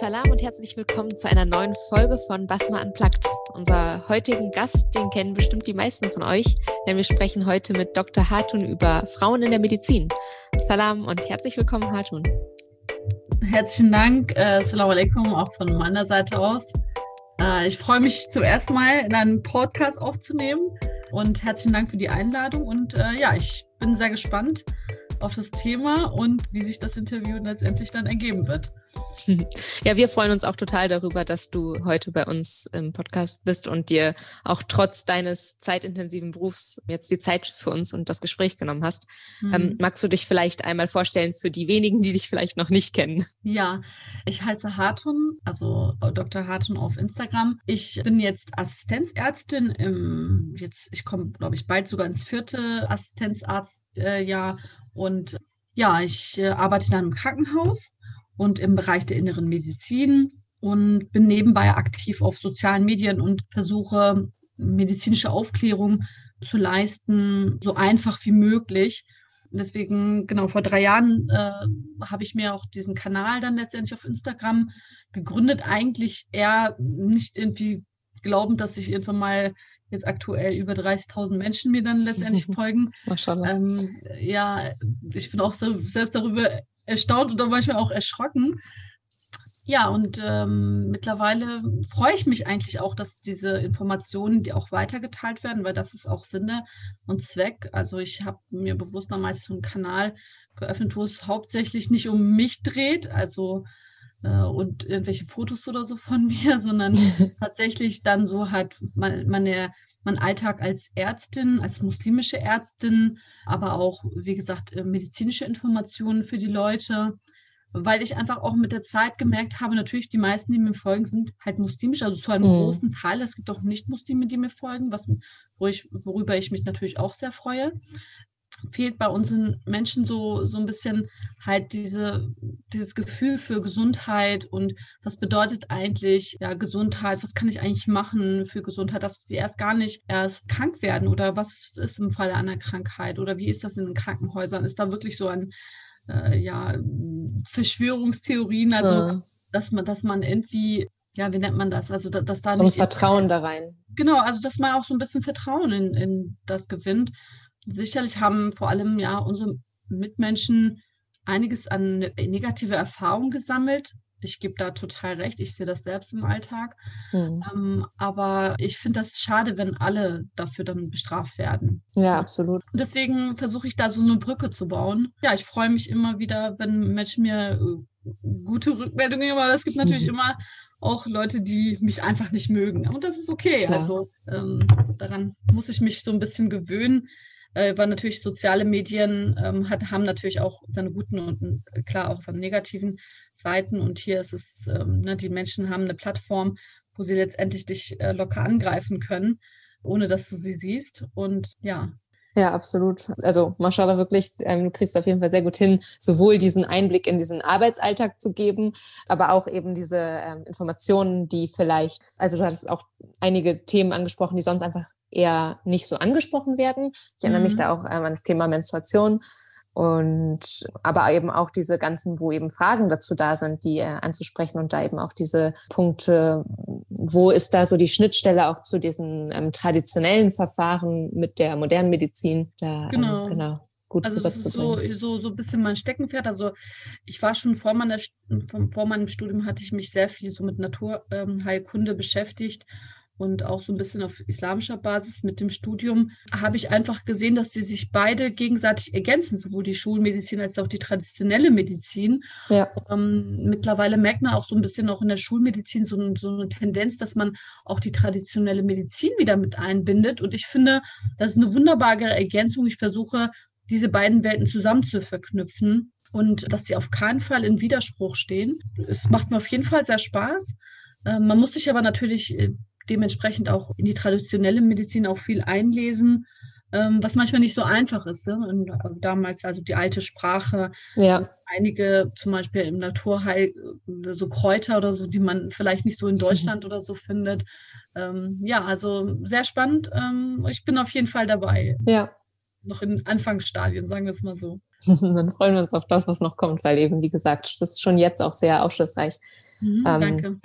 Salam und herzlich willkommen zu einer neuen Folge von Basma Unplugged. Unser heutigen Gast, den kennen bestimmt die meisten von euch, denn wir sprechen heute mit Dr. Hartun über Frauen in der Medizin. Salam und herzlich willkommen, Hartun. Herzlichen Dank, äh, Salam alaikum, auch von meiner Seite aus. Äh, ich freue mich zum ersten Mal in einem Podcast aufzunehmen und herzlichen Dank für die Einladung und äh, ja, ich bin sehr gespannt, auf das Thema und wie sich das Interview letztendlich dann ergeben wird. Ja, wir freuen uns auch total darüber, dass du heute bei uns im Podcast bist und dir auch trotz deines zeitintensiven Berufs jetzt die Zeit für uns und das Gespräch genommen hast. Mhm. Ähm, magst du dich vielleicht einmal vorstellen für die wenigen, die dich vielleicht noch nicht kennen? Ja, ich heiße Hartun, also Dr. Hartun auf Instagram. Ich bin jetzt Assistenzärztin im, jetzt, ich komme, glaube ich, bald sogar ins vierte Assistenzarztjahr und ja, ich äh, arbeite dann im Krankenhaus und im Bereich der inneren Medizin und bin nebenbei aktiv auf sozialen Medien und versuche medizinische Aufklärung zu leisten, so einfach wie möglich. Deswegen, genau, vor drei Jahren äh, habe ich mir auch diesen Kanal dann letztendlich auf Instagram gegründet. Eigentlich eher nicht irgendwie glaubend, dass ich irgendwann mal jetzt aktuell über 30.000 Menschen mir dann letztendlich folgen. Ähm, ja, ich bin auch so, selbst darüber erstaunt oder manchmal auch erschrocken. Ja, und ähm, mittlerweile freue ich mich eigentlich auch, dass diese Informationen, die auch weitergeteilt werden, weil das ist auch Sinne und Zweck. Also ich habe mir bewusst damals so einen Kanal geöffnet, wo es hauptsächlich nicht um mich dreht, also äh, und irgendwelche Fotos oder so von mir, sondern tatsächlich dann so halt meine, meine, mein Alltag als Ärztin, als muslimische Ärztin, aber auch, wie gesagt, äh, medizinische Informationen für die Leute, weil ich einfach auch mit der Zeit gemerkt habe, natürlich die meisten, die mir folgen, sind halt muslimisch, also zu einem mhm. großen Teil. Es gibt auch Nicht-Muslime, die mir folgen, was, wo ich, worüber ich mich natürlich auch sehr freue fehlt bei unseren Menschen so, so ein bisschen halt diese, dieses Gefühl für Gesundheit und was bedeutet eigentlich ja, Gesundheit, was kann ich eigentlich machen für Gesundheit, dass sie erst gar nicht erst krank werden oder was ist im Falle einer Krankheit oder wie ist das in den Krankenhäusern? Ist da wirklich so ein äh, ja, Verschwörungstheorien, also ja. dass man, dass man irgendwie ja, wie nennt man das? Also, dass da so ein Vertrauen da rein. Genau, also dass man auch so ein bisschen Vertrauen in, in das gewinnt sicherlich haben vor allem ja unsere Mitmenschen einiges an negative Erfahrungen gesammelt. Ich gebe da total recht, ich sehe das selbst im Alltag. Mhm. Ähm, aber ich finde das schade, wenn alle dafür dann bestraft werden. Ja, absolut. Und deswegen versuche ich da so eine Brücke zu bauen. Ja, ich freue mich immer wieder, wenn Menschen mir äh, gute Rückmeldungen geben, aber es gibt natürlich immer auch Leute, die mich einfach nicht mögen. Und das ist okay. Klar. Also ähm, daran muss ich mich so ein bisschen gewöhnen äh, weil natürlich soziale Medien ähm, hat, haben natürlich auch seine guten und äh, klar auch seine negativen Seiten. Und hier ist es, ähm, ne, die Menschen haben eine Plattform, wo sie letztendlich dich äh, locker angreifen können, ohne dass du sie siehst. Und ja, ja, absolut. Also Mashallah wirklich, ähm, du kriegst auf jeden Fall sehr gut hin, sowohl diesen Einblick in diesen Arbeitsalltag zu geben, aber auch eben diese ähm, Informationen, die vielleicht, also du hattest auch einige Themen angesprochen, die sonst einfach eher nicht so angesprochen werden. Ich erinnere mhm. mich da auch ähm, an das Thema Menstruation und aber eben auch diese ganzen, wo eben Fragen dazu da sind, die äh, anzusprechen und da eben auch diese Punkte, wo ist da so die Schnittstelle auch zu diesen ähm, traditionellen Verfahren mit der modernen Medizin? Da, ähm, genau. Ähm, genau gut also das ist so, so, so ein bisschen mein Steckenpferd. Also ich war schon vor, meiner, vor meinem Studium hatte ich mich sehr viel so mit Naturheilkunde ähm, beschäftigt und auch so ein bisschen auf islamischer Basis mit dem Studium, habe ich einfach gesehen, dass die sich beide gegenseitig ergänzen, sowohl die Schulmedizin als auch die traditionelle Medizin. Ja. Ähm, mittlerweile merkt man auch so ein bisschen auch in der Schulmedizin so, so eine Tendenz, dass man auch die traditionelle Medizin wieder mit einbindet. Und ich finde, das ist eine wunderbare Ergänzung. Ich versuche, diese beiden Welten zusammen zu verknüpfen und dass sie auf keinen Fall in Widerspruch stehen. Es macht mir auf jeden Fall sehr Spaß. Ähm, man muss sich aber natürlich äh, dementsprechend auch in die traditionelle Medizin auch viel einlesen, ähm, was manchmal nicht so einfach ist. Ne? Und äh, damals also die alte Sprache, ja. einige zum Beispiel im Naturheil, äh, so Kräuter oder so, die man vielleicht nicht so in Deutschland oder so findet. Ähm, ja, also sehr spannend. Ähm, ich bin auf jeden Fall dabei. Ja, noch in Anfangsstadien, sagen wir es mal so. Dann freuen wir uns auf das, was noch kommt, weil eben, wie gesagt, das ist schon jetzt auch sehr aufschlussreich. Mhm, ähm, danke.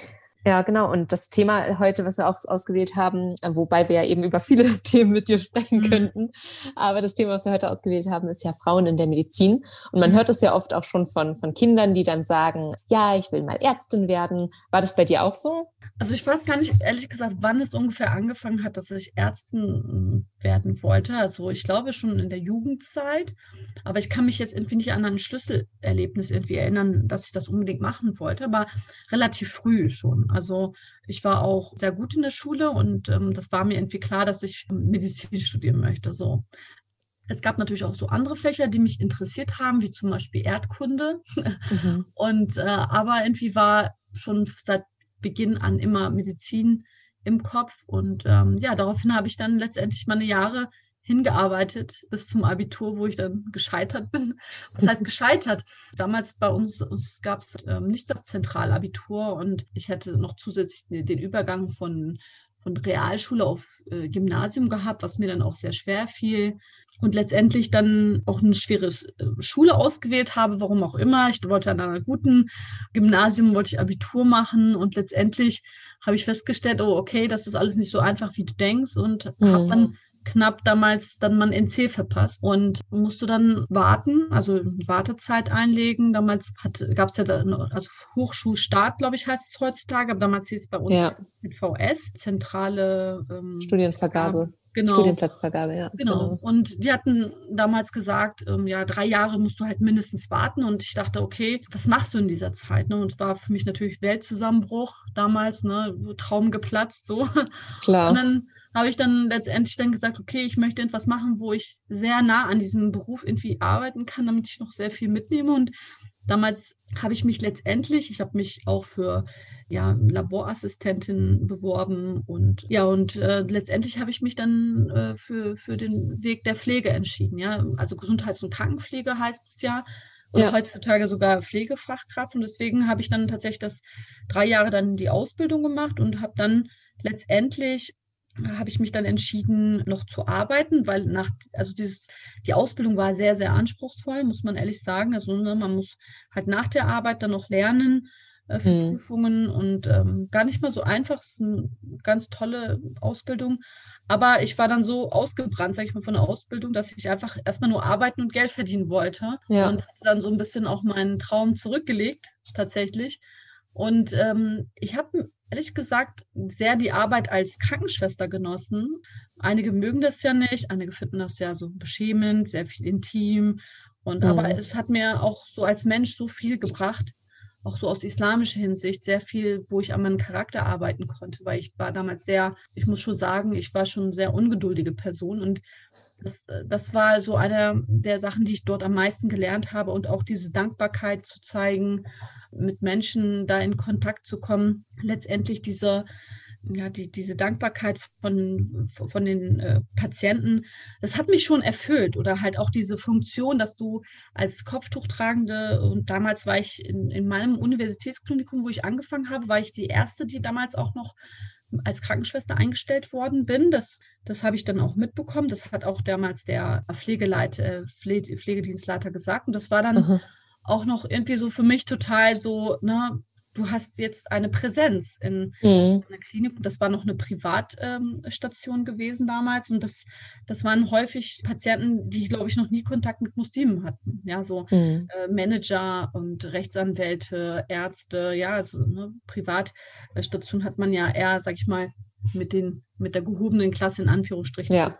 Ja, genau. Und das Thema heute, was wir aus, ausgewählt haben, äh, wobei wir ja eben über viele Themen mit dir sprechen mhm. könnten, aber das Thema, was wir heute ausgewählt haben, ist ja Frauen in der Medizin. Und man mhm. hört es ja oft auch schon von, von Kindern, die dann sagen, ja, ich will mal Ärztin werden. War das bei dir auch so? Also ich weiß gar nicht, ehrlich gesagt, wann es ungefähr angefangen hat, dass ich Ärztin hm, werden wollte. Also ich glaube schon in der Jugendzeit, aber ich kann mich jetzt irgendwie nicht an ein Schlüsselerlebnis irgendwie erinnern, dass ich das unbedingt machen wollte, aber relativ früh schon. Also ich war auch sehr gut in der Schule und ähm, das war mir irgendwie klar, dass ich Medizin studieren möchte. So. Es gab natürlich auch so andere Fächer, die mich interessiert haben, wie zum Beispiel Erdkunde. Mhm. Und äh, aber irgendwie war schon seit Beginn an immer Medizin im Kopf. Und ähm, ja, daraufhin habe ich dann letztendlich meine Jahre hingearbeitet bis zum Abitur, wo ich dann gescheitert bin. Was heißt gescheitert? Damals bei uns, uns gab es ähm, nicht das Zentralabitur und ich hätte noch zusätzlich den Übergang von, von Realschule auf äh, Gymnasium gehabt, was mir dann auch sehr schwer fiel und letztendlich dann auch eine schwere äh, Schule ausgewählt habe, warum auch immer. Ich wollte an einer guten Gymnasium, wollte ich Abitur machen und letztendlich habe ich festgestellt, oh, okay, das ist alles nicht so einfach, wie du denkst und mhm. habe dann knapp damals dann mein NC verpasst und musste dann warten, also Wartezeit einlegen. Damals gab es ja also Hochschulstart, glaube ich, heißt es heutzutage, aber damals hieß es bei uns ja. mit VS, zentrale ähm, Studienvergabe. Genau. Studienplatzvergabe, ja. Genau. genau. Und die hatten damals gesagt, ähm, ja, drei Jahre musst du halt mindestens warten. Und ich dachte, okay, was machst du in dieser Zeit? Ne? Und es war für mich natürlich Weltzusammenbruch damals, ne? Traum geplatzt, so. Klar. Und dann habe ich dann letztendlich dann gesagt, okay, ich möchte etwas machen, wo ich sehr nah an diesem Beruf irgendwie arbeiten kann, damit ich noch sehr viel mitnehme. Und damals habe ich mich letztendlich, ich habe mich auch für ja, Laborassistentin beworben und ja, und äh, letztendlich habe ich mich dann äh, für, für den Weg der Pflege entschieden. Ja, also Gesundheits- und Krankenpflege heißt es ja. Und ja. heutzutage sogar Pflegefachkraft. Und deswegen habe ich dann tatsächlich das drei Jahre dann die Ausbildung gemacht und habe dann letztendlich habe ich mich dann entschieden, noch zu arbeiten, weil nach, also dieses, die Ausbildung war sehr, sehr anspruchsvoll, muss man ehrlich sagen. Also ne, man muss halt nach der Arbeit dann noch lernen äh, für mhm. Prüfungen und ähm, gar nicht mal so einfach. Es ist eine ganz tolle Ausbildung. Aber ich war dann so ausgebrannt, sage ich mal, von der Ausbildung, dass ich einfach erstmal nur arbeiten und Geld verdienen wollte. Ja. Und hatte dann so ein bisschen auch meinen Traum zurückgelegt, tatsächlich. Und ähm, ich habe ehrlich gesagt sehr die Arbeit als Krankenschwester genossen. Einige mögen das ja nicht, einige finden das ja so beschämend, sehr viel intim. Und mhm. aber es hat mir auch so als Mensch so viel gebracht, auch so aus islamischer Hinsicht sehr viel, wo ich an meinem Charakter arbeiten konnte, weil ich war damals sehr, ich muss schon sagen, ich war schon eine sehr ungeduldige Person und das, das war so eine der Sachen, die ich dort am meisten gelernt habe und auch diese Dankbarkeit zu zeigen, mit Menschen da in Kontakt zu kommen. Letztendlich diese, ja, die, diese Dankbarkeit von, von den äh, Patienten, das hat mich schon erfüllt. Oder halt auch diese Funktion, dass du als Kopftuchtragende, und damals war ich in, in meinem Universitätsklinikum, wo ich angefangen habe, war ich die erste, die damals auch noch als Krankenschwester eingestellt worden bin. Das, das habe ich dann auch mitbekommen. Das hat auch damals der Pflegeleiter, Pflege, Pflegedienstleiter gesagt. Und das war dann mhm. auch noch irgendwie so für mich total so, ne, du hast jetzt eine Präsenz in, mhm. einer Klinik. Das war noch eine Privatstation ähm, gewesen damals. Und das, das waren häufig Patienten, die, glaube ich, noch nie Kontakt mit Muslimen hatten. Ja, so mhm. äh, Manager und Rechtsanwälte, Ärzte, ja, also eine Privatstation hat man ja eher, sag ich mal, mit, den, mit der gehobenen Klasse in Anführungsstrichen. Ja.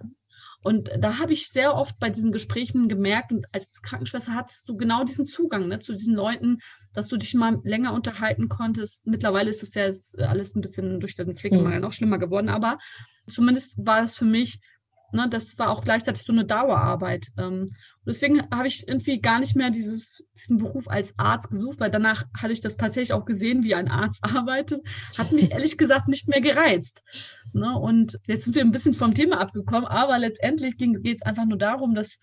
Und da habe ich sehr oft bei diesen Gesprächen gemerkt, und als Krankenschwester hattest du genau diesen Zugang ne, zu diesen Leuten, dass du dich mal länger unterhalten konntest. Mittlerweile ist das ja alles ein bisschen durch den Pflegemangel noch schlimmer geworden, aber zumindest war es für mich, ne, das war auch gleichzeitig so eine Dauerarbeit. Ähm, und deswegen habe ich irgendwie gar nicht mehr dieses, diesen Beruf als Arzt gesucht, weil danach hatte ich das tatsächlich auch gesehen, wie ein Arzt arbeitet. Hat mich ehrlich gesagt nicht mehr gereizt. Ne? Und jetzt sind wir ein bisschen vom Thema abgekommen, aber letztendlich geht es einfach nur darum, dass,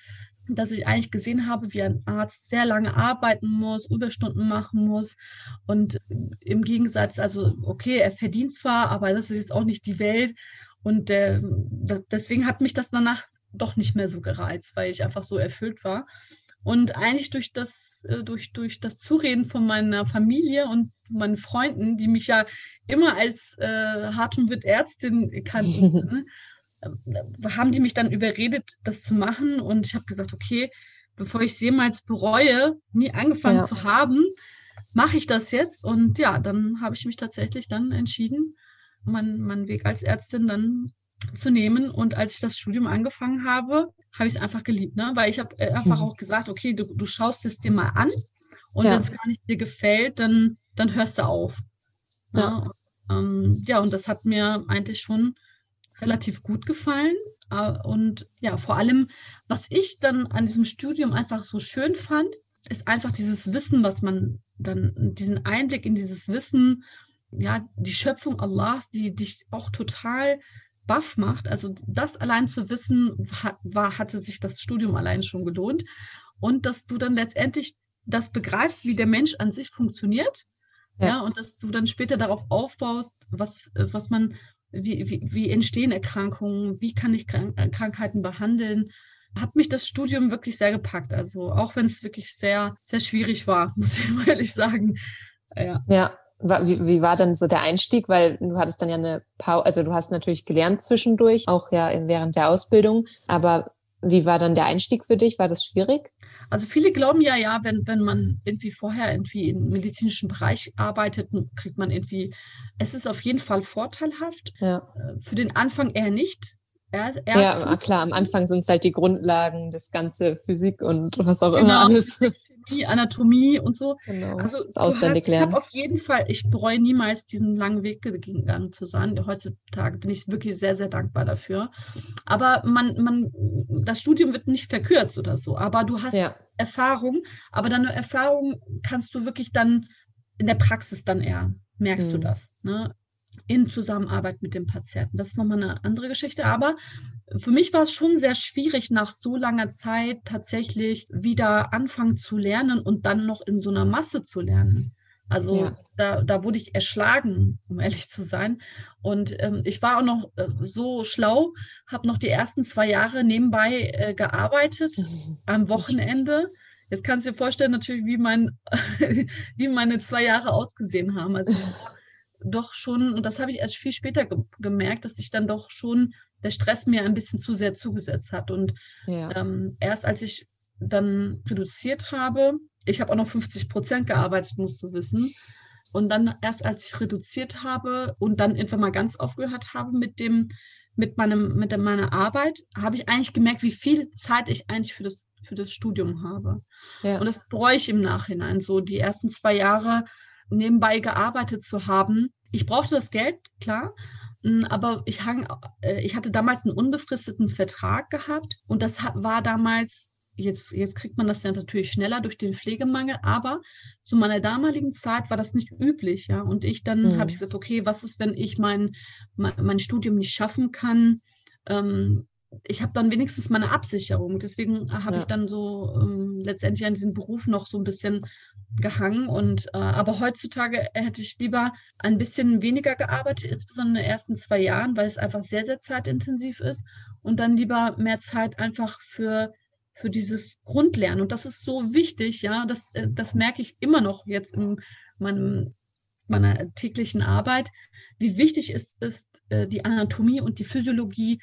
dass ich eigentlich gesehen habe, wie ein Arzt sehr lange arbeiten muss, Überstunden machen muss. Und im Gegensatz, also okay, er verdient zwar, aber das ist jetzt auch nicht die Welt. Und äh, deswegen hat mich das danach doch nicht mehr so gereizt, weil ich einfach so erfüllt war. Und eigentlich durch das, äh, durch, durch das Zureden von meiner Familie und meinen Freunden, die mich ja immer als äh, Hart- und Witt-Ärztin kannten, ne, äh, haben die mich dann überredet, das zu machen. Und ich habe gesagt, okay, bevor ich es jemals bereue, nie angefangen ja. zu haben, mache ich das jetzt. Und ja, dann habe ich mich tatsächlich dann entschieden, meinen mein Weg als Ärztin dann zu nehmen. Und als ich das Studium angefangen habe, habe ich es einfach geliebt, ne? Weil ich habe äh, einfach mhm. auch gesagt, okay, du, du schaust es dir mal an und ja. wenn es gar nicht dir gefällt, dann, dann hörst du auf. Ne? Ja. Ähm, ja, und das hat mir eigentlich schon relativ gut gefallen. Äh, und ja, vor allem, was ich dann an diesem Studium einfach so schön fand, ist einfach dieses Wissen, was man dann, diesen Einblick in dieses Wissen, ja, die Schöpfung Allahs, die dich auch total baff macht. Also das allein zu wissen, hat, war, hatte sich das Studium allein schon gelohnt. Und dass du dann letztendlich das begreifst, wie der Mensch an sich funktioniert. Ja. ja und dass du dann später darauf aufbaust, was, was man, wie, wie, wie entstehen Erkrankungen, wie kann ich Krank Krankheiten behandeln, hat mich das Studium wirklich sehr gepackt. Also auch wenn es wirklich sehr, sehr schwierig war, muss ich mal ehrlich sagen. Ja. ja, wie, wie war denn so der Einstieg? Weil du hattest dann ja eine Pause, also du hast natürlich gelernt zwischendurch, auch ja während der Ausbildung. Aber wie war dann der Einstieg für dich? War das schwierig? Also viele glauben ja, ja, wenn, wenn man irgendwie vorher irgendwie im medizinischen Bereich arbeitet, kriegt man irgendwie, es ist auf jeden Fall vorteilhaft. Ja. Äh, für den Anfang eher nicht. Er, er ja, klar, am Anfang sind es halt die Grundlagen, das ganze Physik und was auch genau. immer alles. Chemie, Anatomie und so. Genau. Also das auswendig hast, lernen. Ich habe auf jeden Fall, ich bereue niemals diesen langen Weg gegangen zu sein. Heutzutage bin ich wirklich sehr, sehr dankbar dafür. Aber man, man, das Studium wird nicht verkürzt oder so. Aber du hast ja. Erfahrung. Aber deine Erfahrung kannst du wirklich dann in der Praxis dann eher merkst mhm. du das. Ne? In Zusammenarbeit mit dem Patienten. Das ist nochmal eine andere Geschichte. Aber für mich war es schon sehr schwierig, nach so langer Zeit tatsächlich wieder anfangen zu lernen und dann noch in so einer Masse zu lernen. Also ja. da, da wurde ich erschlagen, um ehrlich zu sein. Und ähm, ich war auch noch äh, so schlau, habe noch die ersten zwei Jahre nebenbei äh, gearbeitet am Wochenende. Jetzt kannst du dir vorstellen, natürlich, wie, mein, wie meine zwei Jahre ausgesehen haben. Also doch schon, und das habe ich erst viel später ge gemerkt, dass sich dann doch schon der Stress mir ein bisschen zu sehr zugesetzt hat. Und ja. ähm, erst als ich dann reduziert habe, ich habe auch noch 50 Prozent gearbeitet, musst du wissen. Und dann erst als ich reduziert habe und dann irgendwann mal ganz aufgehört habe mit dem, mit meinem, mit meiner Arbeit, habe ich eigentlich gemerkt, wie viel Zeit ich eigentlich für das, für das Studium habe. Ja. Und das bereue ich im Nachhinein. So die ersten zwei Jahre nebenbei gearbeitet zu haben. Ich brauchte das Geld, klar, hm, aber ich, hang, äh, ich hatte damals einen unbefristeten Vertrag gehabt und das war damals, jetzt, jetzt kriegt man das ja natürlich schneller durch den Pflegemangel, aber zu meiner damaligen Zeit war das nicht üblich. Ja? Und ich dann mhm. habe ich gesagt, okay, was ist, wenn ich mein, mein, mein Studium nicht schaffen kann? Ähm, ich habe dann wenigstens meine Absicherung. Deswegen habe ja. ich dann so ähm, letztendlich an diesem Beruf noch so ein bisschen gehangen. Und äh, aber heutzutage hätte ich lieber ein bisschen weniger gearbeitet, insbesondere in den ersten zwei Jahren, weil es einfach sehr, sehr zeitintensiv ist. Und dann lieber mehr Zeit einfach für für dieses Grundlernen. Und das ist so wichtig, ja, das, äh, das merke ich immer noch jetzt in meinem, meiner täglichen Arbeit, wie wichtig es ist, äh, die Anatomie und die Physiologie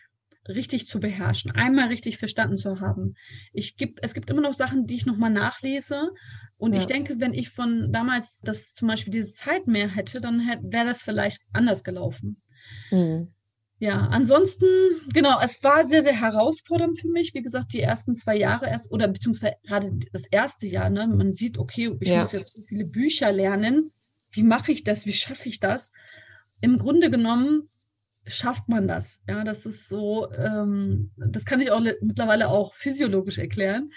richtig zu beherrschen, einmal richtig verstanden zu haben. Ich gibt, es gibt immer noch Sachen, die ich nochmal nachlese. Und ja. ich denke, wenn ich von damals das zum Beispiel diese Zeit mehr hätte, dann wäre das vielleicht anders gelaufen. Mhm. Ja, ansonsten, genau, es war sehr, sehr herausfordernd für mich. Wie gesagt, die ersten zwei Jahre erst, oder beziehungsweise gerade das erste Jahr, ne, man sieht, okay, ich ja. muss jetzt so viele Bücher lernen. Wie mache ich das? Wie schaffe ich das? Im Grunde genommen schafft man das? Ja, das ist so, ähm, das kann ich auch mittlerweile auch physiologisch erklären,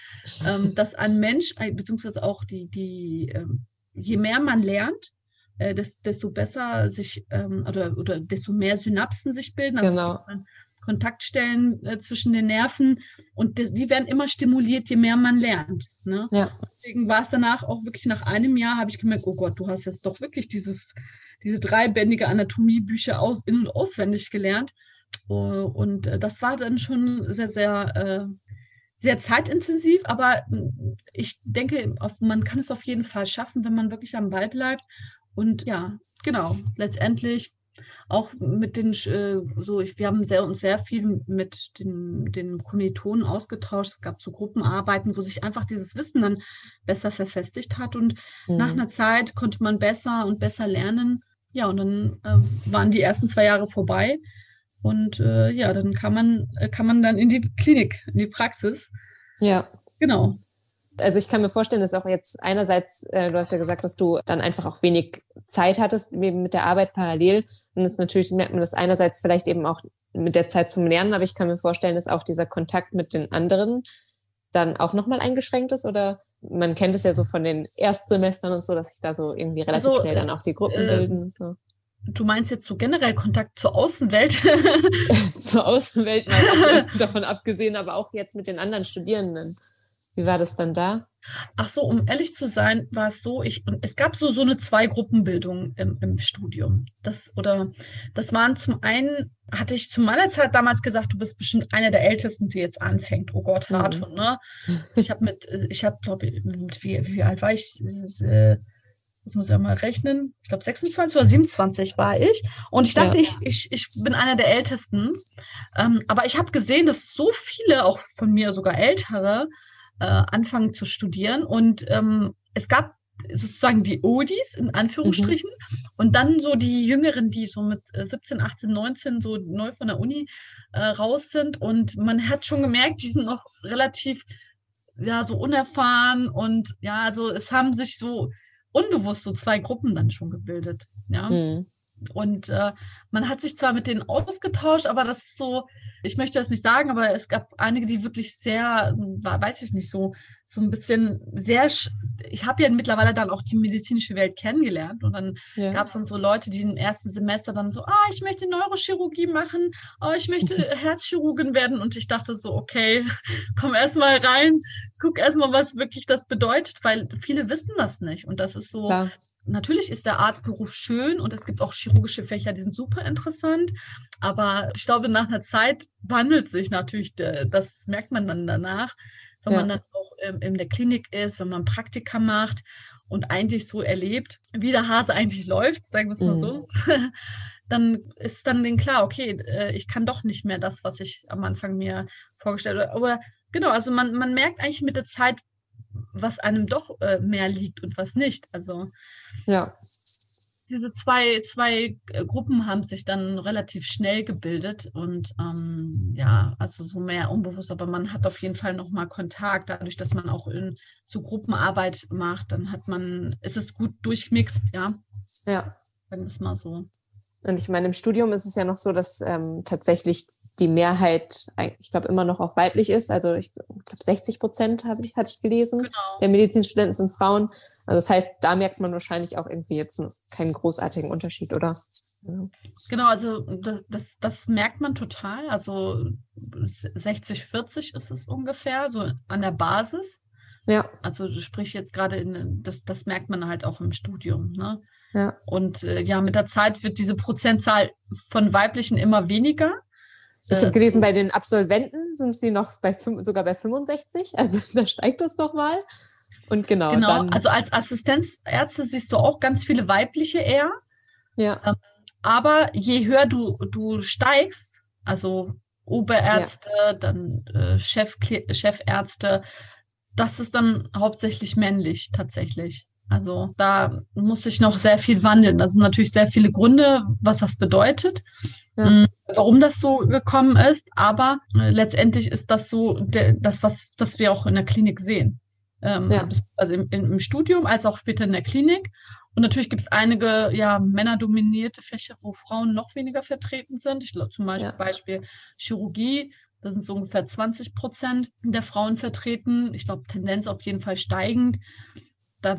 ähm, dass ein Mensch, beziehungsweise auch die, die, ähm, je mehr man lernt, äh, desto besser sich ähm, oder, oder desto mehr Synapsen sich bilden. Also genau. Man, Kontaktstellen äh, zwischen den Nerven und die, die, werden immer stimuliert, je mehr man lernt. Ne? Ja. Deswegen war es danach auch wirklich nach einem Jahr, habe ich gemerkt, oh Gott, du hast jetzt doch wirklich dieses, diese dreibändige Anatomiebücher aus, in- und auswendig gelernt. Und das war dann schon sehr, sehr, sehr zeitintensiv, aber ich denke, man kann es auf jeden Fall schaffen, wenn man wirklich am Ball bleibt. Und ja, genau, letztendlich auch mit den, äh, so, ich, wir haben sehr, uns sehr viel mit den, den Kommilitonen ausgetauscht. Es gab so Gruppenarbeiten, wo sich einfach dieses Wissen dann besser verfestigt hat. Und mhm. nach einer Zeit konnte man besser und besser lernen. Ja, und dann äh, waren die ersten zwei Jahre vorbei. Und äh, ja, dann kann man, äh, kann man dann in die Klinik, in die Praxis. Ja. Genau. Also ich kann mir vorstellen, dass auch jetzt einerseits, äh, du hast ja gesagt, dass du dann einfach auch wenig Zeit hattest mit der Arbeit parallel. Und das natürlich merkt man das einerseits vielleicht eben auch mit der Zeit zum Lernen, aber ich kann mir vorstellen, dass auch dieser Kontakt mit den anderen dann auch nochmal eingeschränkt ist oder man kennt es ja so von den Erstsemestern und so, dass sich da so irgendwie relativ also, schnell dann auch die Gruppen äh, bilden. Und so. Du meinst jetzt so generell Kontakt zur Außenwelt? zur Außenwelt mal davon abgesehen, aber auch jetzt mit den anderen Studierenden. Wie war das dann da? Ach so, um ehrlich zu sein, war es so, ich, es gab so, so eine Zwei-Gruppenbildung im, im Studium. Das, oder, das waren zum einen, hatte ich zu meiner Zeit damals gesagt, du bist bestimmt einer der Ältesten, die jetzt anfängt. Oh Gott, Hartun, mhm. ne? Ich habe mit, ich habe, glaube ich, wie, wie alt war ich? Äh, jetzt muss ich mal rechnen, ich glaube 26 oder 27 war ich. Und ich dachte, ja. ich, ich, ich bin einer der Ältesten. Ähm, aber ich habe gesehen, dass so viele, auch von mir sogar ältere, äh, anfangen zu studieren. Und ähm, es gab sozusagen die Odis in Anführungsstrichen mhm. und dann so die Jüngeren, die so mit 17, 18, 19 so neu von der Uni äh, raus sind. Und man hat schon gemerkt, die sind noch relativ ja so unerfahren und ja, also es haben sich so unbewusst so zwei Gruppen dann schon gebildet. Ja. Mhm. Und äh, man hat sich zwar mit denen ausgetauscht, aber das ist so, ich möchte das nicht sagen, aber es gab einige, die wirklich sehr, weiß ich nicht, so, so ein bisschen sehr, ich habe ja mittlerweile dann auch die medizinische Welt kennengelernt und dann ja. gab es dann so Leute, die im ersten Semester dann so, ah, ich möchte Neurochirurgie machen, oh, ich möchte Herzchirurgin werden und ich dachte so, okay, komm erstmal rein, guck erstmal, was wirklich das bedeutet, weil viele wissen das nicht und das ist so, Klar. natürlich ist der Arztberuf schön und es gibt auch chirurgische Fächer, die sind super interessant, aber ich glaube, nach einer Zeit wandelt sich natürlich, das merkt man dann danach, wenn ja. man dann auch in der Klinik ist, wenn man Praktika macht und eigentlich so erlebt, wie der Hase eigentlich läuft, sagen wir es mal mhm. so, dann ist dann den klar, okay, äh, ich kann doch nicht mehr das, was ich am Anfang mir vorgestellt habe. Aber genau, also man, man merkt eigentlich mit der Zeit, was einem doch äh, mehr liegt und was nicht. Also ja diese zwei, zwei äh, Gruppen haben sich dann relativ schnell gebildet und ähm, ja, also so mehr unbewusst, aber man hat auf jeden Fall nochmal Kontakt, dadurch, dass man auch in so Gruppenarbeit macht, dann hat man, ist es gut durchmixt, ja. Ja. Sagen wir es mal so. Und ich meine, im Studium ist es ja noch so, dass ähm, tatsächlich die Mehrheit, ich glaube, immer noch auch weiblich ist. Also ich glaube, 60 Prozent habe ich, hatte ich gelesen. Genau. Der Medizinstudenten sind Frauen. Also das heißt, da merkt man wahrscheinlich auch irgendwie jetzt keinen großartigen Unterschied, oder? Ja. Genau, also das, das merkt man total. Also 60, 40 ist es ungefähr, so an der Basis. Ja. Also sprich jetzt gerade in, das, das merkt man halt auch im Studium. Ne? Ja. Und äh, ja, mit der Zeit wird diese Prozentzahl von weiblichen immer weniger. Ich habe gelesen, bei den Absolventen sind sie noch bei sogar bei 65, also da steigt es noch mal. Und genau. Genau, also als Assistenzärzte siehst du auch ganz viele weibliche eher. Ja. Ähm, aber je höher du, du steigst, also Oberärzte, ja. dann äh, Chef, Chefärzte, das ist dann hauptsächlich männlich tatsächlich. Also da muss sich noch sehr viel wandeln. Das sind natürlich sehr viele Gründe, was das bedeutet, ja. Mm, warum das so gekommen ist. Aber äh, letztendlich ist das so der, das, was das wir auch in der Klinik sehen. Ähm, ja. Also im, im, Studium als auch später in der Klinik. Und natürlich gibt es einige ja, männerdominierte Fächer, wo Frauen noch weniger vertreten sind. Ich glaube zum Beispiel, ja. Beispiel Chirurgie. Da sind so ungefähr 20 Prozent der Frauen vertreten. Ich glaube, Tendenz auf jeden Fall steigend da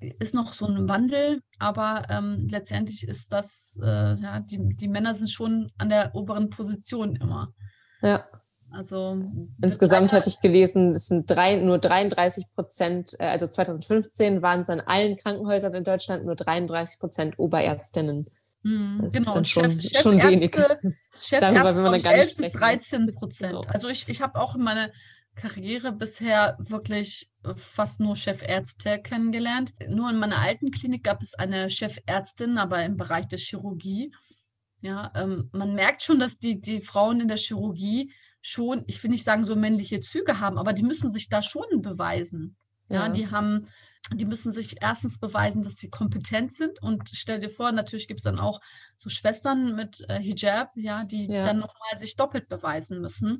ist noch so ein Wandel, aber ähm, letztendlich ist das, äh, ja, die, die Männer sind schon an der oberen Position immer. Ja. Also insgesamt hatte ich gelesen, es sind drei, nur 33 Prozent, äh, also 2015 waren es an allen Krankenhäusern in Deutschland nur 33 Prozent Oberärztinnen. Mhm, das genau, ist dann schon, Chef, schon wenig. Darüber will man dann gar nicht sprechen. 13 Prozent. Genau. Also ich, ich habe auch in meiner Karriere bisher wirklich fast nur Chefärzte kennengelernt. Nur in meiner alten Klinik gab es eine Chefärztin, aber im Bereich der Chirurgie. Ja, ähm, man merkt schon, dass die, die Frauen in der Chirurgie schon, ich will nicht sagen, so männliche Züge haben, aber die müssen sich da schon beweisen. Ja, ja die haben, die müssen sich erstens beweisen, dass sie kompetent sind. Und stell dir vor, natürlich gibt es dann auch so Schwestern mit äh, Hijab, ja, die ja. dann nochmal sich doppelt beweisen müssen.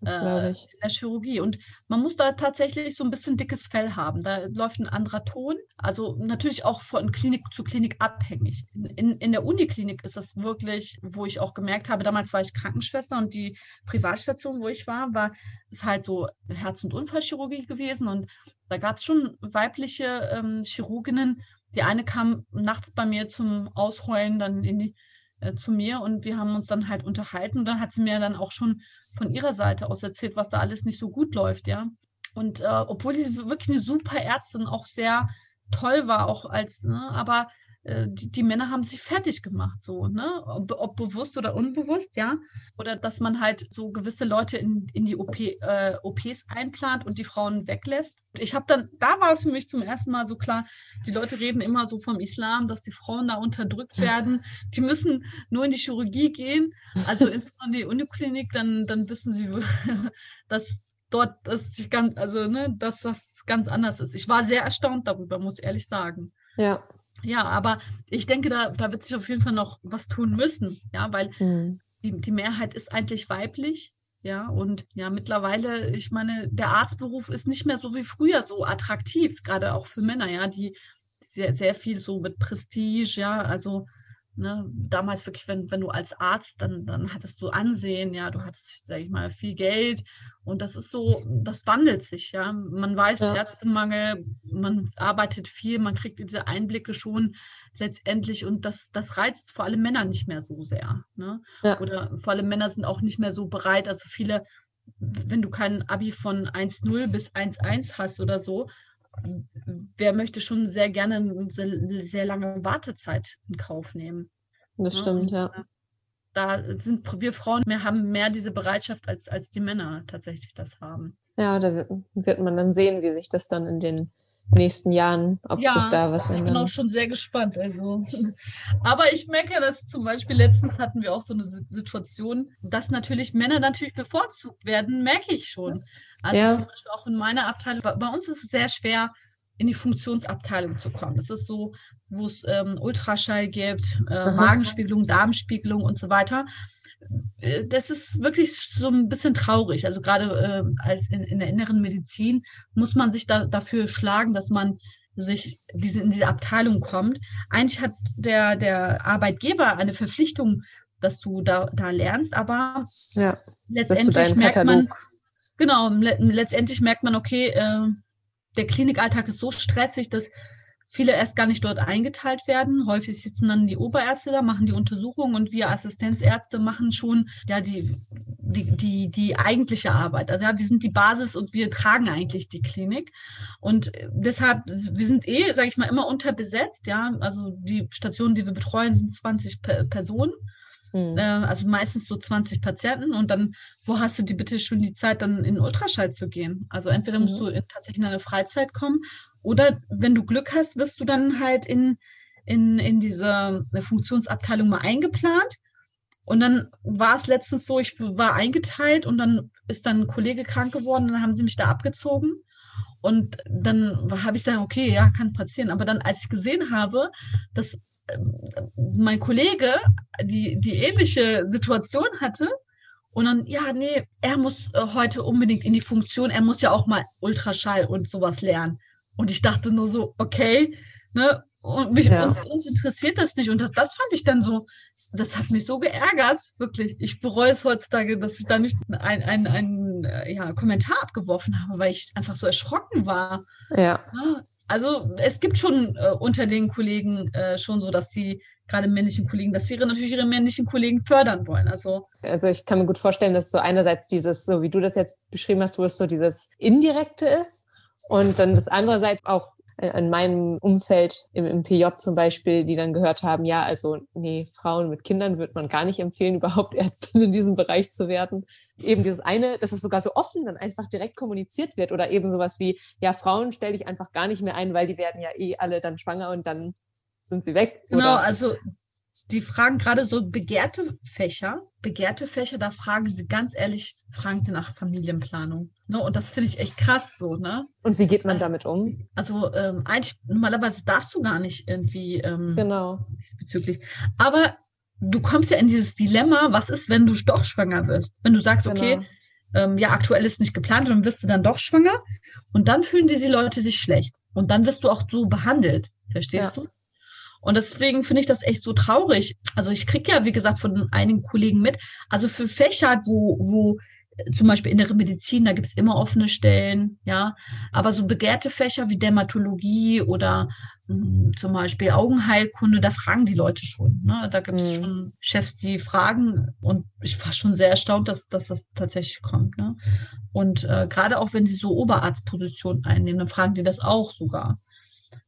Das glaube äh, ich. In der Chirurgie. Und man muss da tatsächlich so ein bisschen dickes Fell haben. Da läuft ein anderer Ton. Also natürlich auch von Klinik zu Klinik abhängig. In, in, in der Uniklinik ist das wirklich, wo ich auch gemerkt habe, damals war ich Krankenschwester und die Privatstation, wo ich war, war es halt so Herz- und Unfallchirurgie gewesen. Und da gab es schon weibliche ähm, Chirurginnen. Die eine kam nachts bei mir zum Ausheulen dann in die äh, zu mir und wir haben uns dann halt unterhalten und dann hat sie mir dann auch schon von ihrer Seite aus erzählt, was da alles nicht so gut läuft, ja. Und äh, obwohl sie wirklich eine super Ärztin auch sehr toll war, auch als, ne, aber die, die, Männer haben sich fertig gemacht, so, ne? Ob, ob, bewusst oder unbewusst, ja. Oder dass man halt so gewisse Leute in, in die OP, äh, OPs einplant und die Frauen weglässt. Ich habe dann, da war es für mich zum ersten Mal so klar, die Leute reden immer so vom Islam, dass die Frauen da unterdrückt werden. Die müssen nur in die Chirurgie gehen, also insbesondere die Uniklinik, dann, dann wissen sie, dass dort das ganz, also ne, dass das ganz anders ist. Ich war sehr erstaunt darüber, muss ich ehrlich sagen. Ja, ja, aber ich denke, da, da wird sich auf jeden Fall noch was tun müssen, ja, weil mhm. die, die Mehrheit ist eigentlich weiblich. Ja, und ja, mittlerweile, ich meine, der Arztberuf ist nicht mehr so wie früher so attraktiv, gerade auch für Männer, ja, die sehr, sehr viel so mit Prestige, ja, also Ne, damals wirklich, wenn, wenn du als Arzt, dann, dann hattest du Ansehen, ja, du hattest, sag ich mal, viel Geld und das ist so, das wandelt sich, ja. Man weiß ja. Ärztemangel, man arbeitet viel, man kriegt diese Einblicke schon letztendlich und das, das reizt vor allem Männer nicht mehr so sehr. Ne? Ja. Oder vor allem Männer sind auch nicht mehr so bereit, also viele, wenn du kein Abi von 1,0 bis 1,1 hast oder so, wer möchte schon sehr gerne eine sehr, sehr lange Wartezeit in Kauf nehmen? Das ja, stimmt, ja. Äh, da sind wir Frauen mehr, haben mehr diese Bereitschaft, als, als die Männer tatsächlich das haben. Ja, da wird man dann sehen, wie sich das dann in den nächsten Jahren, ob ja, sich da was ändert. Ich bin auch schon sehr gespannt. Also. Aber ich merke, dass zum Beispiel letztens hatten wir auch so eine Situation, dass natürlich Männer natürlich bevorzugt werden, merke ich schon. Also ja. zum Beispiel auch in meiner Abteilung. Bei uns ist es sehr schwer, in die Funktionsabteilung zu kommen. Das ist so, wo es ähm, Ultraschall gibt, äh, Magenspiegelung, Darmspiegelung und so weiter. Äh, das ist wirklich so ein bisschen traurig. Also gerade äh, als in, in, der inneren Medizin muss man sich da, dafür schlagen, dass man sich diese, in diese Abteilung kommt. Eigentlich hat der, der Arbeitgeber eine Verpflichtung, dass du da, da lernst, aber ja, letztendlich merkt Katalog. man, genau, le letztendlich merkt man, okay, äh, der Klinikalltag ist so stressig, dass viele erst gar nicht dort eingeteilt werden. Häufig sitzen dann die Oberärzte da, machen die Untersuchung und wir Assistenzärzte machen schon ja die, die, die, die eigentliche Arbeit. Also ja, wir sind die Basis und wir tragen eigentlich die Klinik. Und deshalb, wir sind eh, sage ich mal, immer unterbesetzt. Ja, also die Stationen, die wir betreuen, sind 20 Personen. Mhm. also meistens so 20 Patienten und dann, wo hast du die bitte schon die Zeit, dann in Ultraschall zu gehen? Also entweder musst mhm. du in, tatsächlich in eine Freizeit kommen oder wenn du Glück hast, wirst du dann halt in, in, in diese Funktionsabteilung mal eingeplant. Und dann war es letztens so, ich war eingeteilt und dann ist dann ein Kollege krank geworden, dann haben sie mich da abgezogen. Und dann habe ich gesagt, okay, ja, kann passieren. Aber dann, als ich gesehen habe, dass äh, mein Kollege die, die ähnliche Situation hatte, und dann, ja, nee, er muss äh, heute unbedingt in die Funktion, er muss ja auch mal Ultraschall und sowas lernen. Und ich dachte nur so, okay, ne? Und mich ja. uns, uns, interessiert das nicht. Und das, das fand ich dann so, das hat mich so geärgert, wirklich. Ich bereue es heutzutage, dass ich da nicht einen ein, ein, äh, ja, Kommentar abgeworfen habe, weil ich einfach so erschrocken war. Ja. also es gibt schon äh, unter den Kollegen äh, schon so, dass sie gerade männlichen Kollegen, dass sie ihre, natürlich ihre männlichen Kollegen fördern wollen. Also, also ich kann mir gut vorstellen, dass so einerseits dieses, so wie du das jetzt beschrieben hast, wo es so dieses Indirekte ist und dann das andererseits auch äh, in meinem Umfeld im, im PJ zum Beispiel, die dann gehört haben, ja, also nee, Frauen mit Kindern wird man gar nicht empfehlen, überhaupt Ärztin in diesem Bereich zu werden. Eben dieses eine, dass es sogar so offen dann einfach direkt kommuniziert wird oder eben sowas wie, ja, Frauen stelle ich einfach gar nicht mehr ein, weil die werden ja eh alle dann schwanger und dann sind sie weg. Genau, oder? also die fragen gerade so begehrte Fächer, begehrte Fächer, da fragen sie ganz ehrlich, fragen sie nach Familienplanung. Ne? Und das finde ich echt krass so, ne? Und wie geht man damit um? Also ähm, eigentlich, normalerweise darfst du gar nicht irgendwie ähm, genau. bezüglich. Aber du kommst ja in dieses Dilemma, was ist, wenn du doch schwanger wirst? Wenn du sagst, genau. okay, ähm, ja, aktuell ist nicht geplant, dann wirst du dann doch schwanger und dann fühlen diese Leute sich schlecht. Und dann wirst du auch so behandelt. Verstehst ja. du? Und deswegen finde ich das echt so traurig. Also ich kriege ja, wie gesagt, von einigen Kollegen mit, also für Fächer, wo, wo äh, zum Beispiel innere Medizin, da gibt's immer offene Stellen, ja. Aber so begehrte Fächer wie Dermatologie oder mh, hm, zum Beispiel Augenheilkunde, da fragen die Leute schon. Ne? Da gibt's mhm. schon Chefs, die fragen. Und ich war schon sehr erstaunt, dass, dass das tatsächlich kommt. Ne? Und äh, gerade auch wenn sie so Oberarztpositionen einnehmen, dann fragen die das auch sogar.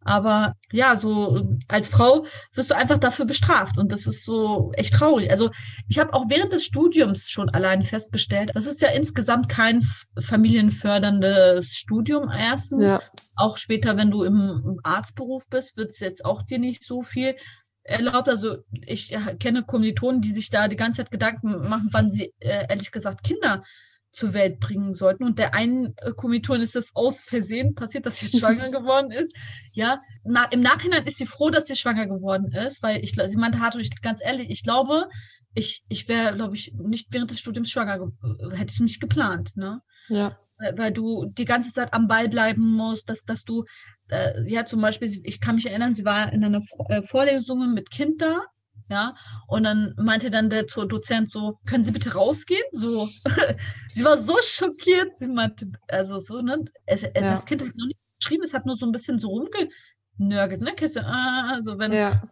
Aber ja, so als Frau wirst du einfach dafür bestraft und das ist so echt traurig. Also ich habe auch während des Studiums schon allein festgestellt, das ist ja insgesamt kein familienförderndes Studium erstens. Ja. Auch später, wenn du im, Arztberuf bist, wird es jetzt auch dir nicht so viel erlaubt. Also ich kenne Kommilitonen, die sich da die ganze Zeit Gedanken machen, wann sie äh, ehrlich gesagt Kinder zur Welt bringen sollten. Und der einen äh, Kommilitonen ist das aus Versehen passiert, dass sie schwanger geworden ist. Ja, na, im Nachhinein ist sie froh, dass sie schwanger geworden ist, weil ich, sie meinte hart und ich, ganz ehrlich, ich glaube, ich, ich wäre, glaube ich, nicht während des Studiums schwanger, hätte ich nicht geplant, ne? Ja. Weil, weil du die ganze Zeit am Ball bleiben musst, dass, dass du, äh, ja, zum Beispiel, ich kann mich erinnern, sie war in einer äh, Vorlesung mit Kind da ja, und dann meinte dann der Dozent so, können Sie bitte rausgehen? So, sie war so schockiert, sie meinte, also so, ne, es, ja. das Kind hat noch nicht geschrieben, es hat nur so ein bisschen so rumgenörgelt, ne, Kiste, ah, also wenn ja.